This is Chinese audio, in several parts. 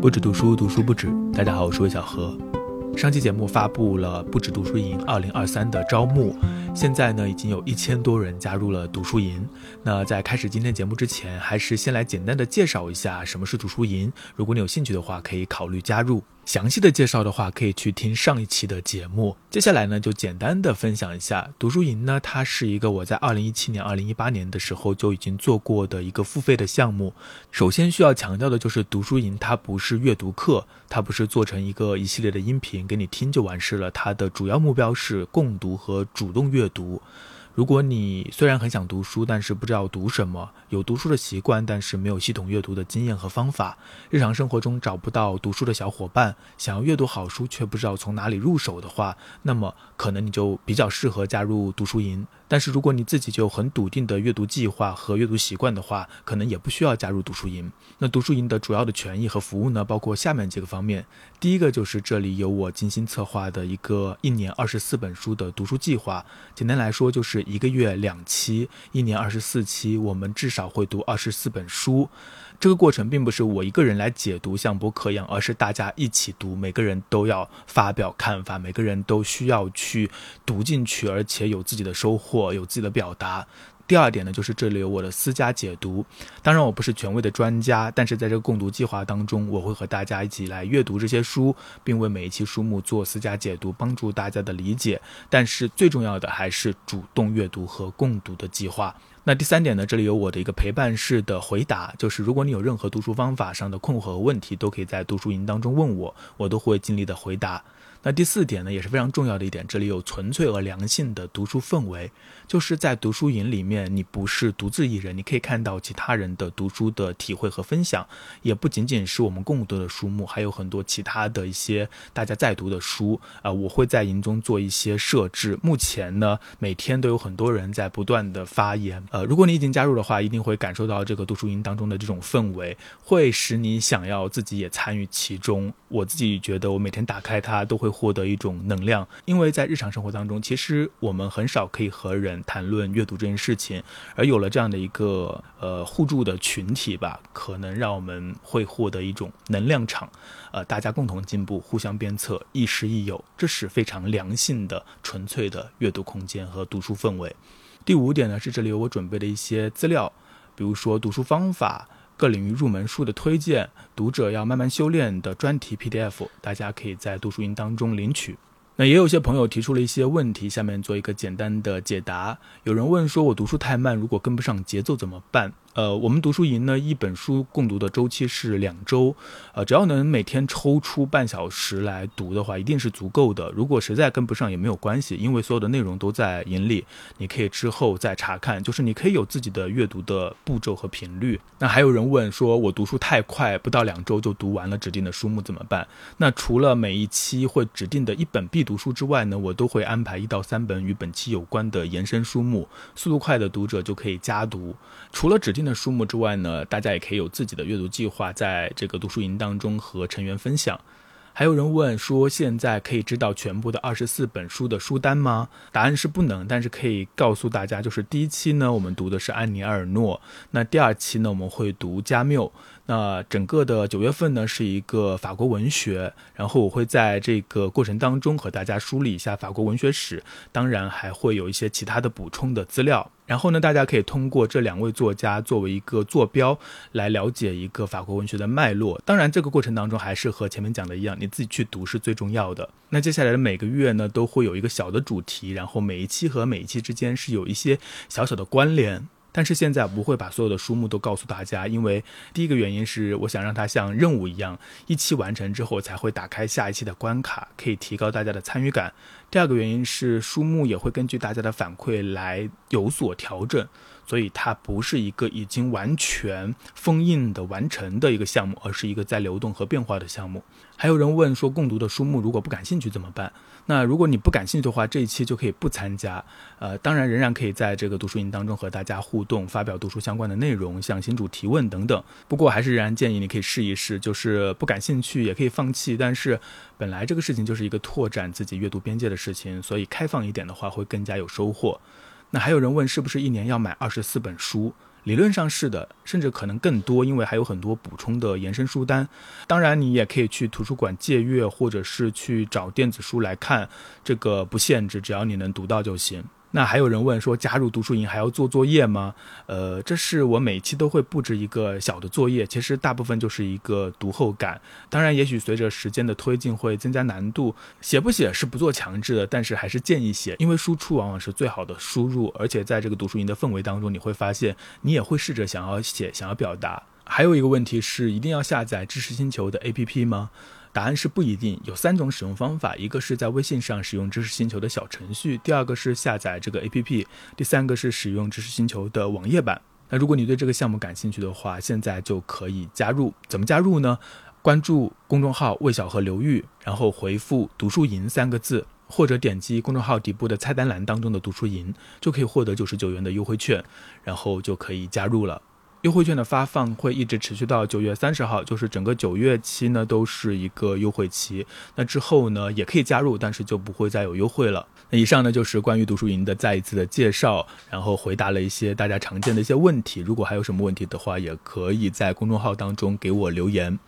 不止读书，读书不止。大家好，我是魏小何。上期节目发布了不止读书营二零二三的招募，现在呢已经有一千多人加入了读书营。那在开始今天节目之前，还是先来简单的介绍一下什么是读书营。如果你有兴趣的话，可以考虑加入。详细的介绍的话，可以去听上一期的节目。接下来呢，就简单的分享一下读书营呢，它是一个我在二零一七年、二零一八年的时候就已经做过的一个付费的项目。首先需要强调的就是读书营它不是阅读课，它不是做成一个一系列的音频给你听就完事了。它的主要目标是共读和主动阅读。如果你虽然很想读书，但是不知道读什么，有读书的习惯，但是没有系统阅读的经验和方法，日常生活中找不到读书的小伙伴，想要阅读好书却不知道从哪里入手的话，那么可能你就比较适合加入读书营。但是如果你自己就很笃定的阅读计划和阅读习惯的话，可能也不需要加入读书营。那读书营的主要的权益和服务呢，包括下面几个方面。第一个就是这里有我精心策划的一个一年二十四本书的读书计划。简单来说，就是一个月两期，一年二十四期，我们至少会读二十四本书。这个过程并不是我一个人来解读像博客一样，而是大家一起读，每个人都要发表看法，每个人都需要去读进去，而且有自己的收获，有自己的表达。第二点呢，就是这里有我的私家解读。当然，我不是权威的专家，但是在这个共读计划当中，我会和大家一起来阅读这些书，并为每一期书目做私家解读，帮助大家的理解。但是最重要的还是主动阅读和共读的计划。那第三点呢，这里有我的一个陪伴式的回答，就是如果你有任何读书方法上的困惑和问题，都可以在读书营当中问我，我都会尽力的回答。那第四点呢，也是非常重要的一点，这里有纯粹而良性的读书氛围，就是在读书营里面，你不是独自一人，你可以看到其他人的读书的体会和分享，也不仅仅是我们共读的书目，还有很多其他的一些大家在读的书啊。我会在营中做一些设置，目前呢，每天都有很多人在不断的发言。呃，如果你已经加入的话，一定会感受到这个读书营当中的这种氛围，会使你想要自己也参与其中。我自己觉得，我每天打开它都会会。获得一种能量，因为在日常生活当中，其实我们很少可以和人谈论阅读这件事情，而有了这样的一个呃互助的群体吧，可能让我们会获得一种能量场，呃，大家共同进步，互相鞭策，亦师亦友，这是非常良性的、纯粹的阅读空间和读书氛围。第五点呢，是这里有我准备的一些资料，比如说读书方法。各领域入门书的推荐，读者要慢慢修炼的专题 PDF，大家可以在读书营当中领取。那也有些朋友提出了一些问题，下面做一个简单的解答。有人问说，我读书太慢，如果跟不上节奏怎么办？呃，我们读书营呢，一本书共读的周期是两周，呃，只要能每天抽出半小时来读的话，一定是足够的。如果实在跟不上也没有关系，因为所有的内容都在营里，你可以之后再查看，就是你可以有自己的阅读的步骤和频率。那还有人问说，我读书太快，不到两周就读完了指定的书目怎么办？那除了每一期会指定的一本必读书之外呢，我都会安排一到三本与本期有关的延伸书目，速度快的读者就可以加读。除了指定的书目之外呢，大家也可以有自己的阅读计划，在这个读书营当中和成员分享。还有人问说，现在可以知道全部的二十四本书的书单吗？答案是不能，但是可以告诉大家，就是第一期呢，我们读的是安妮埃尔诺；那第二期呢，我们会读加缪。那整个的九月份呢，是一个法国文学，然后我会在这个过程当中和大家梳理一下法国文学史，当然还会有一些其他的补充的资料。然后呢，大家可以通过这两位作家作为一个坐标来了解一个法国文学的脉络。当然，这个过程当中还是和前面讲的一样，你自己去读是最重要的。那接下来的每个月呢，都会有一个小的主题，然后每一期和每一期之间是有一些小小的关联。但是现在不会把所有的书目都告诉大家，因为第一个原因是我想让它像任务一样，一期完成之后才会打开下一期的关卡，可以提高大家的参与感。第二个原因是书目也会根据大家的反馈来有所调整。所以它不是一个已经完全封印的完成的一个项目，而是一个在流动和变化的项目。还有人问说，共读的书目如果不感兴趣怎么办？那如果你不感兴趣的话，这一期就可以不参加。呃，当然仍然可以在这个读书营当中和大家互动，发表读书相关的内容，向新主提问等等。不过还是仍然建议你可以试一试，就是不感兴趣也可以放弃。但是本来这个事情就是一个拓展自己阅读边界的事情，所以开放一点的话会更加有收获。那还有人问，是不是一年要买二十四本书？理论上是的，甚至可能更多，因为还有很多补充的延伸书单。当然，你也可以去图书馆借阅，或者是去找电子书来看，这个不限制，只要你能读到就行。那还有人问说，加入读书营还要做作业吗？呃，这是我每期都会布置一个小的作业，其实大部分就是一个读后感。当然，也许随着时间的推进会增加难度，写不写是不做强制的，但是还是建议写，因为输出往往是最好的输入。而且在这个读书营的氛围当中，你会发现你也会试着想要写，想要表达。还有一个问题是，一定要下载知识星球的 APP 吗？答案是不一定，有三种使用方法：一个是在微信上使用知识星球的小程序，第二个是下载这个 APP，第三个是使用知识星球的网页版。那如果你对这个项目感兴趣的话，现在就可以加入。怎么加入呢？关注公众号“魏小河流域”，然后回复“读书营”三个字，或者点击公众号底部的菜单栏当中的“读书营”，就可以获得九十九元的优惠券，然后就可以加入了。优惠券的发放会一直持续到九月三十号，就是整个九月期呢都是一个优惠期。那之后呢也可以加入，但是就不会再有优惠了。那以上呢就是关于读书营的再一次的介绍，然后回答了一些大家常见的一些问题。如果还有什么问题的话，也可以在公众号当中给我留言。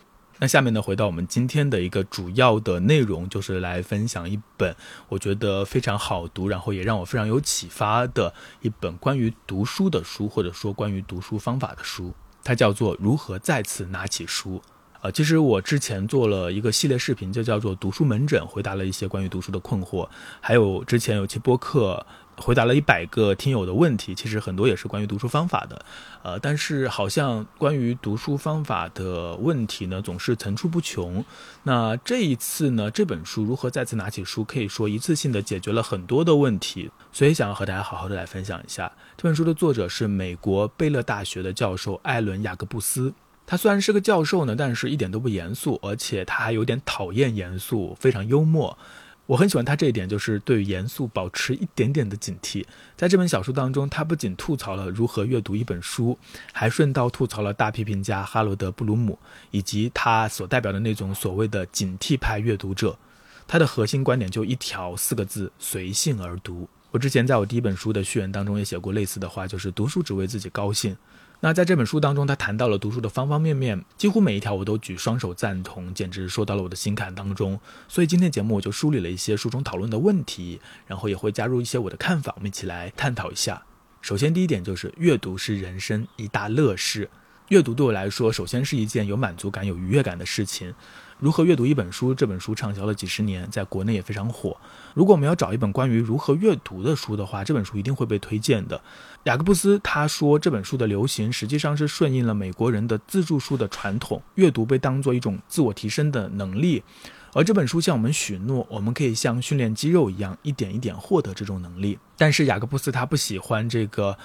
那下面呢，回到我们今天的一个主要的内容，就是来分享一本我觉得非常好读，然后也让我非常有启发的一本关于读书的书，或者说关于读书方法的书。它叫做《如何再次拿起书》。呃，其实我之前做了一个系列视频，就叫做“读书门诊”，回答了一些关于读书的困惑，还有之前有期播客。回答了一百个听友的问题，其实很多也是关于读书方法的，呃，但是好像关于读书方法的问题呢，总是层出不穷。那这一次呢，这本书如何再次拿起书，可以说一次性的解决了很多的问题，所以想要和大家好好的来分享一下。这本书的作者是美国贝勒大学的教授艾伦雅各布斯，他虽然是个教授呢，但是一点都不严肃，而且他还有点讨厌严肃，非常幽默。我很喜欢他这一点，就是对严肃保持一点点的警惕。在这本小说当中，他不仅吐槽了如何阅读一本书，还顺道吐槽了大批评家哈罗德·布鲁姆以及他所代表的那种所谓的警惕派阅读者。他的核心观点就一条，四个字：随性而读。我之前在我第一本书的序言当中也写过类似的话，就是读书只为自己高兴。那在这本书当中，他谈到了读书的方方面面，几乎每一条我都举双手赞同，简直说到了我的心坎当中。所以今天节目我就梳理了一些书中讨论的问题，然后也会加入一些我的看法，我们一起来探讨一下。首先第一点就是阅读是人生一大乐事，阅读对我来说，首先是一件有满足感、有愉悦感的事情。如何阅读一本书？这本书畅销了几十年，在国内也非常火。如果我们要找一本关于如何阅读的书的话，这本书一定会被推荐的。雅各布斯他说，这本书的流行实际上是顺应了美国人的自助书的传统，阅读被当做一种自我提升的能力。而这本书向我们许诺，我们可以像训练肌肉一样，一点一点获得这种能力。但是雅各布斯他不喜欢这个。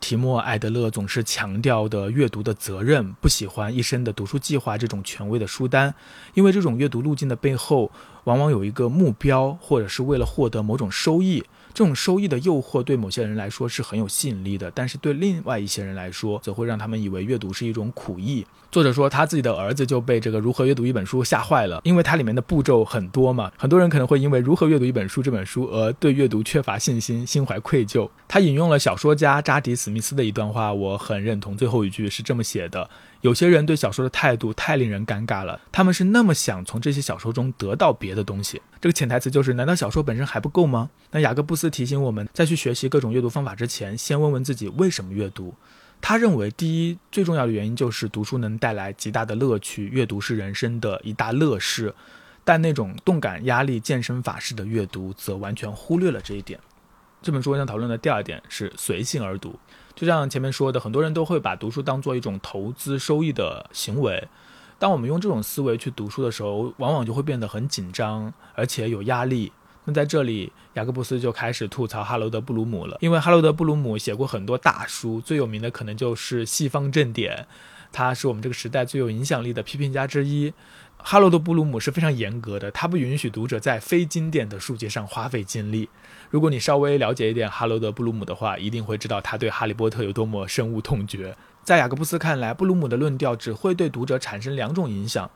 提莫·艾德勒总是强调的阅读的责任，不喜欢一生的读书计划这种权威的书单，因为这种阅读路径的背后，往往有一个目标，或者是为了获得某种收益。这种收益的诱惑对某些人来说是很有吸引力的，但是对另外一些人来说，则会让他们以为阅读是一种苦役。作者说，他自己的儿子就被这个如何阅读一本书吓坏了，因为它里面的步骤很多嘛。很多人可能会因为如何阅读一本书这本书而对阅读缺乏信心，心怀愧疚。他引用了小说家扎迪·史密斯的一段话，我很认同。最后一句是这么写的：有些人对小说的态度太令人尴尬了，他们是那么想从这些小说中得到别的东西。这个潜台词就是：难道小说本身还不够吗？那雅各布斯提醒我们，在去学习各种阅读方法之前，先问问自己为什么阅读。他认为，第一最重要的原因就是读书能带来极大的乐趣，阅读是人生的一大乐事。但那种动感、压力、健身法式的阅读，则完全忽略了这一点。这本书我想讨论的第二点是随性而读。就像前面说的，很多人都会把读书当做一种投资收益的行为。当我们用这种思维去读书的时候，往往就会变得很紧张，而且有压力。那在这里，雅各布斯就开始吐槽哈罗德·布鲁姆了，因为哈罗德·布鲁姆写过很多大书，最有名的可能就是《西方正典》，他是我们这个时代最有影响力的批评家之一。哈罗德·布鲁姆是非常严格的，他不允许读者在非经典的书籍上花费精力。如果你稍微了解一点哈罗德·布鲁姆的话，一定会知道他对《哈利波特》有多么深恶痛绝。在雅各布斯看来，布鲁姆的论调只会对读者产生两种影响。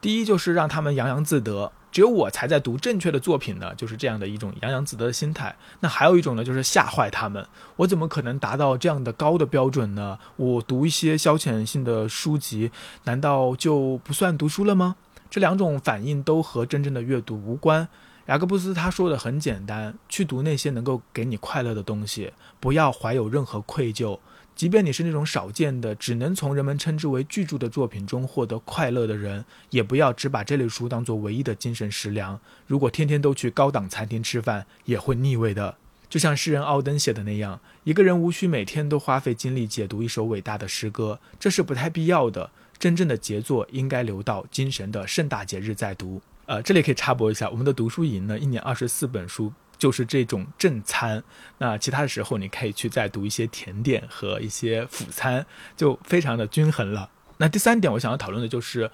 第一就是让他们洋洋自得，只有我才在读正确的作品呢，就是这样的一种洋洋自得的心态。那还有一种呢，就是吓坏他们，我怎么可能达到这样的高的标准呢？我读一些消遣性的书籍，难道就不算读书了吗？这两种反应都和真正的阅读无关。雅各布斯他说的很简单，去读那些能够给你快乐的东西，不要怀有任何愧疚。即便你是那种少见的，只能从人们称之为巨著的作品中获得快乐的人，也不要只把这类书当作唯一的精神食粮。如果天天都去高档餐厅吃饭，也会腻味的。就像诗人奥登写的那样，一个人无需每天都花费精力解读一首伟大的诗歌，这是不太必要的。真正的杰作应该留到精神的盛大节日再读。呃，这里可以插播一下，我们的读书营呢，一年二十四本书。就是这种正餐，那其他的时候你可以去再读一些甜点和一些辅餐，就非常的均衡了。那第三点，我想要讨论的就是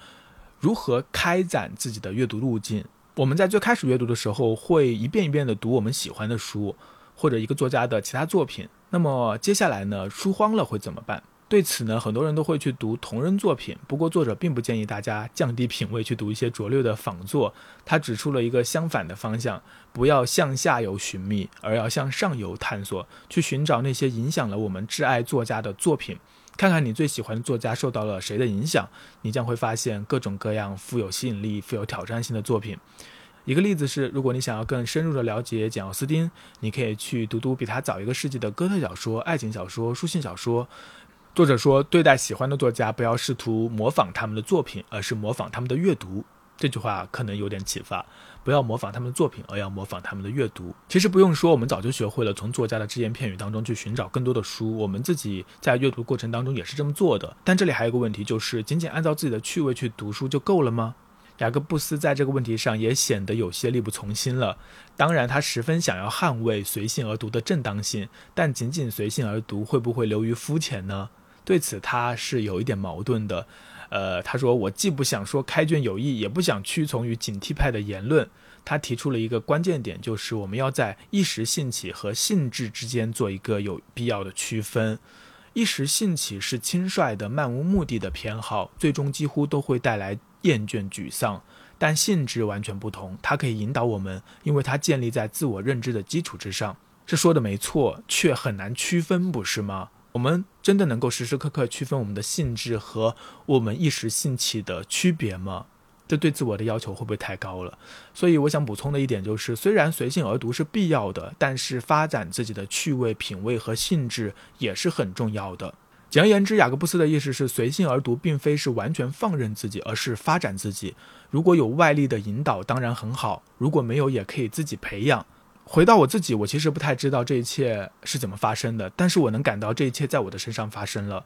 如何开展自己的阅读路径。我们在最开始阅读的时候，会一遍一遍的读我们喜欢的书，或者一个作家的其他作品。那么接下来呢，书荒了会怎么办？对此呢，很多人都会去读同人作品。不过，作者并不建议大家降低品味去读一些拙劣的仿作。他指出了一个相反的方向：不要向下游寻觅，而要向上游探索，去寻找那些影响了我们挚爱作家的作品。看看你最喜欢的作家受到了谁的影响，你将会发现各种各样富有吸引力、富有挑战性的作品。一个例子是，如果你想要更深入的了解简·奥斯汀，你可以去读读比他早一个世纪的哥特小说、爱情小说、书信小说。作者说：“对待喜欢的作家，不要试图模仿他们的作品，而是模仿他们的阅读。”这句话可能有点启发。不要模仿他们的作品，而要模仿他们的阅读。其实不用说，我们早就学会了从作家的只言片语当中去寻找更多的书。我们自己在阅读过程当中也是这么做的。但这里还有一个问题，就是仅仅按照自己的趣味去读书就够了吗？雅各布斯在这个问题上也显得有些力不从心了。当然，他十分想要捍卫随性而读的正当性，但仅仅随性而读会不会流于肤浅呢？对此，他是有一点矛盾的。呃，他说：“我既不想说开卷有益，也不想屈从于警惕派的言论。”他提出了一个关键点，就是我们要在一时兴起和兴致之间做一个有必要的区分。一时兴起是轻率的、漫无目的的偏好，最终几乎都会带来厌倦、沮丧。但兴致完全不同，它可以引导我们，因为它建立在自我认知的基础之上。这说的没错，却很难区分，不是吗？我们真的能够时时刻刻区分我们的性质和我们一时兴起的区别吗？这对自我的要求会不会太高了？所以我想补充的一点就是，虽然随性而读是必要的，但是发展自己的趣味、品味和性质也是很重要的。简而言之，雅各布斯的意思是，随性而读并非是完全放任自己，而是发展自己。如果有外力的引导，当然很好；如果没有，也可以自己培养。回到我自己，我其实不太知道这一切是怎么发生的，但是我能感到这一切在我的身上发生了。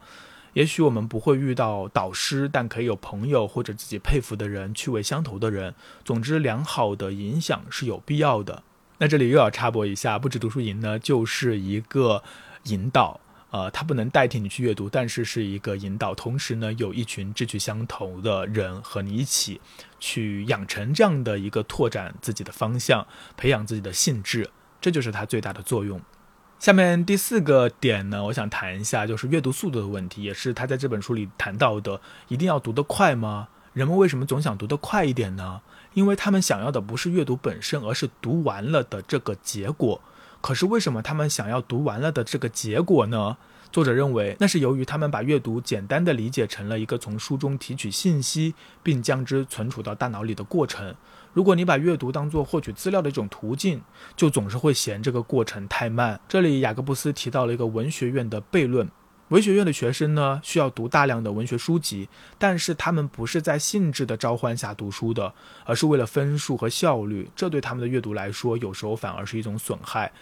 也许我们不会遇到导师，但可以有朋友或者自己佩服的人、趣味相投的人。总之，良好的影响是有必要的。那这里又要插播一下，不止读书营呢，就是一个引导。呃，它不能代替你去阅读，但是是一个引导。同时呢，有一群志趣相投的人和你一起去养成这样的一个拓展自己的方向，培养自己的兴致，这就是它最大的作用。下面第四个点呢，我想谈一下，就是阅读速度的问题，也是他在这本书里谈到的。一定要读得快吗？人们为什么总想读得快一点呢？因为他们想要的不是阅读本身，而是读完了的这个结果。可是为什么他们想要读完了的这个结果呢？作者认为，那是由于他们把阅读简单的理解成了一个从书中提取信息并将之存储到大脑里的过程。如果你把阅读当作获取资料的一种途径，就总是会嫌这个过程太慢。这里雅各布斯提到了一个文学院的悖论：文学院的学生呢，需要读大量的文学书籍，但是他们不是在性质的召唤下读书的，而是为了分数和效率。这对他们的阅读来说，有时候反而是一种损害。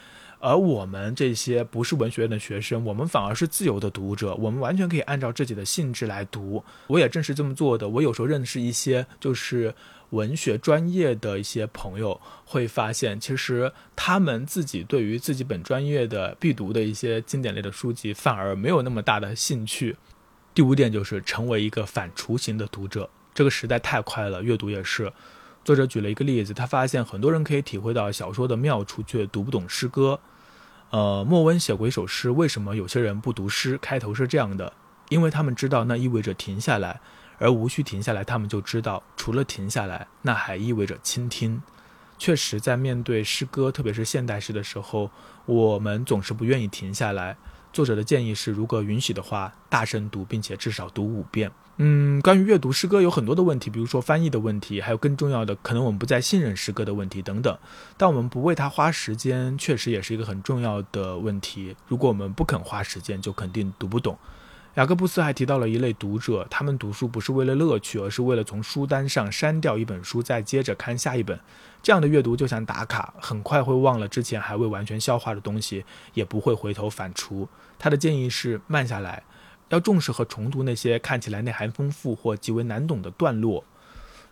而我们这些不是文学院的学生，我们反而是自由的读者，我们完全可以按照自己的兴致来读。我也正是这么做的。我有时候认识一些就是文学专业的一些朋友，会发现其实他们自己对于自己本专业的必读的一些经典类的书籍，反而没有那么大的兴趣。第五点就是成为一个反雏形的读者。这个时代太快了，阅读也是。作者举了一个例子，他发现很多人可以体会到小说的妙处，却读不懂诗歌。呃，莫温写过一首诗，为什么有些人不读诗？开头是这样的：因为他们知道那意味着停下来，而无需停下来，他们就知道，除了停下来，那还意味着倾听。确实，在面对诗歌，特别是现代诗的时候，我们总是不愿意停下来。作者的建议是，如果允许的话，大声读，并且至少读五遍。嗯，关于阅读诗歌有很多的问题，比如说翻译的问题，还有更重要的，可能我们不再信任诗歌的问题等等。但我们不为它花时间，确实也是一个很重要的问题。如果我们不肯花时间，就肯定读不懂。雅各布斯还提到了一类读者，他们读书不是为了乐趣，而是为了从书单上删掉一本书，再接着看下一本。这样的阅读就像打卡，很快会忘了之前还未完全消化的东西，也不会回头反刍。他的建议是慢下来，要重视和重读那些看起来内涵丰富或极为难懂的段落。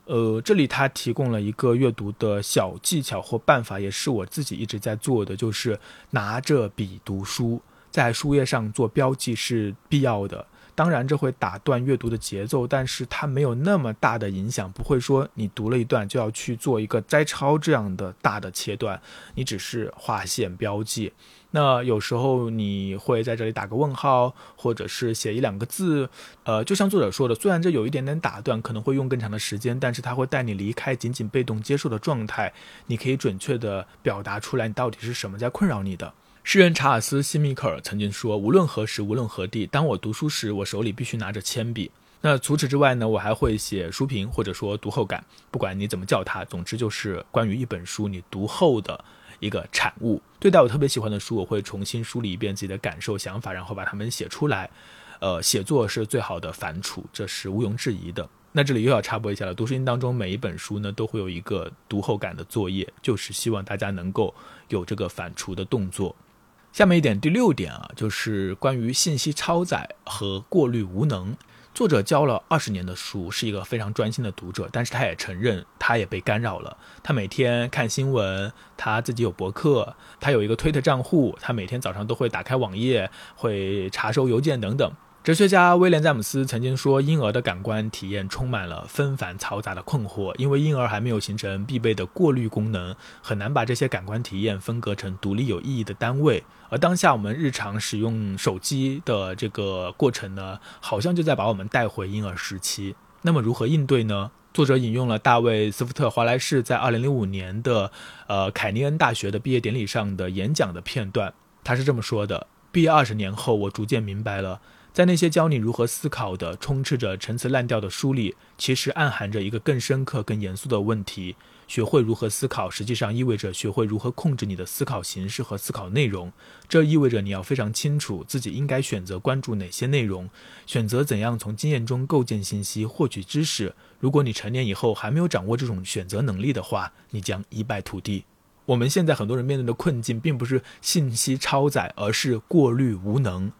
呃，这里他提供了一个阅读的小技巧或办法，也是我自己一直在做的，就是拿着笔读书。在书页上做标记是必要的，当然这会打断阅读的节奏，但是它没有那么大的影响，不会说你读了一段就要去做一个摘抄这样的大的切断，你只是划线标记。那有时候你会在这里打个问号，或者是写一两个字，呃，就像作者说的，虽然这有一点点打断，可能会用更长的时间，但是它会带你离开仅仅被动接受的状态，你可以准确的表达出来你到底是什么在困扰你的。诗人查尔斯·西米克尔曾经说：“无论何时，无论何地，当我读书时，我手里必须拿着铅笔。”那除此之外呢？我还会写书评，或者说读后感，不管你怎么叫它，总之就是关于一本书你读后的一个产物。对待我特别喜欢的书，我会重新梳理一遍自己的感受、想法，然后把它们写出来。呃，写作是最好的反刍，这是毋庸置疑的。那这里又要插播一下了，读书营当中每一本书呢，都会有一个读后感的作业，就是希望大家能够有这个反刍的动作。下面一点，第六点啊，就是关于信息超载和过滤无能。作者教了二十年的书，是一个非常专心的读者，但是他也承认，他也被干扰了。他每天看新闻，他自己有博客，他有一个推特账户，他每天早上都会打开网页，会查收邮件等等。哲学家威廉·詹姆斯曾经说：“婴儿的感官体验充满了纷繁嘈杂的困惑，因为婴儿还没有形成必备的过滤功能，很难把这些感官体验分割成独立有意义的单位。而当下我们日常使用手机的这个过程呢，好像就在把我们带回婴儿时期。那么如何应对呢？”作者引用了大卫·斯福特·华莱士在2005年的呃凯尼恩大学的毕业典礼上的演讲的片段，他是这么说的：“毕业二十年后，我逐渐明白了。”在那些教你如何思考的、充斥着陈词滥调的书里，其实暗含着一个更深刻、更严肃的问题：学会如何思考，实际上意味着学会如何控制你的思考形式和思考内容。这意味着你要非常清楚自己应该选择关注哪些内容，选择怎样从经验中构建信息、获取知识。如果你成年以后还没有掌握这种选择能力的话，你将一败涂地。我们现在很多人面对的困境，并不是信息超载，而是过滤无能。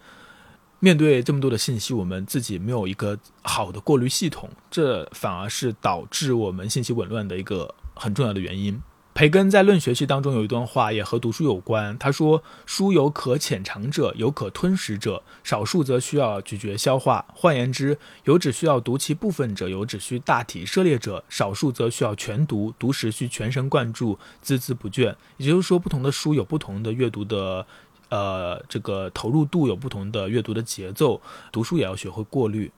面对这么多的信息，我们自己没有一个好的过滤系统，这反而是导致我们信息紊乱的一个很重要的原因。培根在《论学习》当中有一段话，也和读书有关。他说：“书有可浅尝者，有可吞食者，少数则需要咀嚼消化。换言之，有只需要读其部分者，有只需大体涉猎者，少数则需要全读，读时需全神贯注，孜孜不倦。也就是说，不同的书有不同的阅读的。”呃，这个投入度有不同的阅读的节奏，读书也要学会过滤。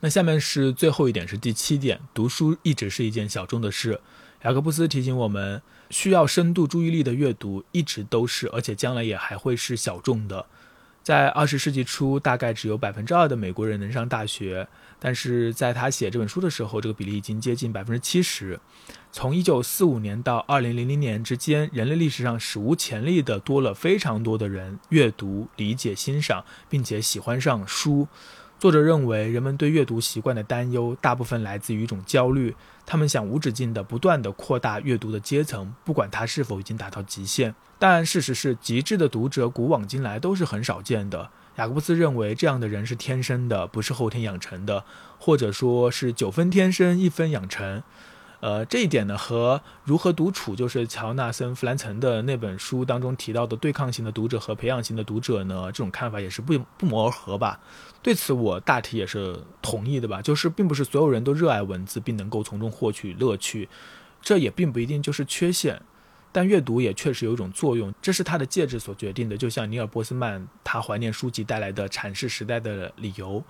那下面是最后一点，是第七点，读书一直是一件小众的事。雅各布斯提醒我们，需要深度注意力的阅读一直都是，而且将来也还会是小众的。在二十世纪初，大概只有百分之二的美国人能上大学，但是在他写这本书的时候，这个比例已经接近百分之七十。从一九四五年到二零零零年之间，人类历史上史无前例的多了非常多的人阅读、理解、欣赏，并且喜欢上书。作者认为，人们对阅读习惯的担忧大部分来自于一种焦虑，他们想无止境地、不断地扩大阅读的阶层，不管它是否已经达到极限。但事实是，极致的读者古往今来都是很少见的。雅各布斯认为，这样的人是天生的，不是后天养成的，或者说是九分天生，一分养成。呃，这一点呢，和如何独处，就是乔纳森·弗兰岑的那本书当中提到的对抗型的读者和培养型的读者呢，这种看法也是不不谋而合吧。对此，我大体也是同意的吧。就是并不是所有人都热爱文字，并能够从中获取乐趣，这也并不一定就是缺陷。但阅读也确实有一种作用，这是他的介质所决定的。就像尼尔·波斯曼他怀念书籍带来的阐释时代的理由。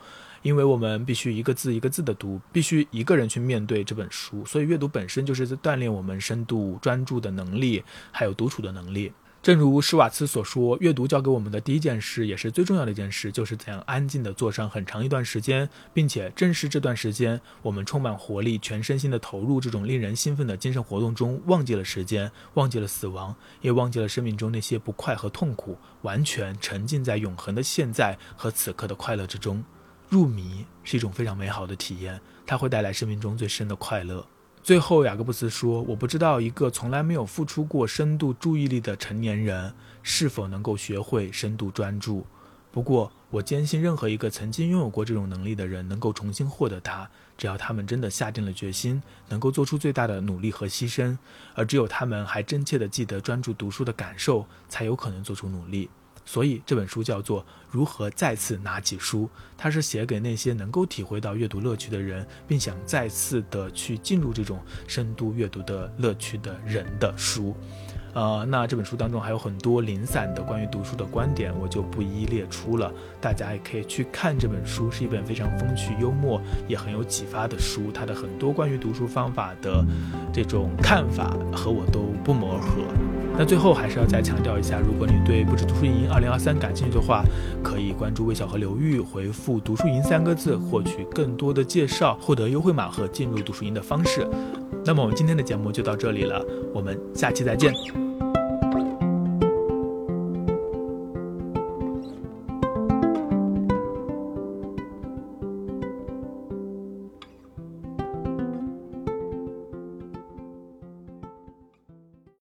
因为我们必须一个字一个字的读，必须一个人去面对这本书，所以阅读本身就是在锻炼我们深度专注的能力，还有独处的能力。正如施瓦茨所说，阅读教给我们的第一件事，也是最重要的一件事，就是怎样安静地坐上很长一段时间，并且正是这段时间，我们充满活力、全身心地投入这种令人兴奋的精神活动中，忘记了时间，忘记了死亡，也忘记了生命中那些不快和痛苦，完全沉浸在永恒的现在和此刻的快乐之中。入迷是一种非常美好的体验，它会带来生命中最深的快乐。最后，雅各布斯说：“我不知道一个从来没有付出过深度注意力的成年人是否能够学会深度专注。不过，我坚信任何一个曾经拥有过这种能力的人能够重新获得它，只要他们真的下定了决心，能够做出最大的努力和牺牲。而只有他们还真切地记得专注读书的感受，才有可能做出努力。”所以这本书叫做《如何再次拿起书》，它是写给那些能够体会到阅读乐趣的人，并想再次的去进入这种深度阅读的乐趣的人的书。呃，那这本书当中还有很多零散的关于读书的观点，我就不一一列出了。大家也可以去看这本书，是一本非常风趣幽默，也很有启发的书。它的很多关于读书方法的这种看法和我都不谋而合。那最后还是要再强调一下，如果你对不止读书营二零二三感兴趣的话，可以关注魏小河流域，回复“读书营”三个字，获取更多的介绍，获得优惠码和进入读书营的方式。那么我们今天的节目就到这里了，我们下期再见。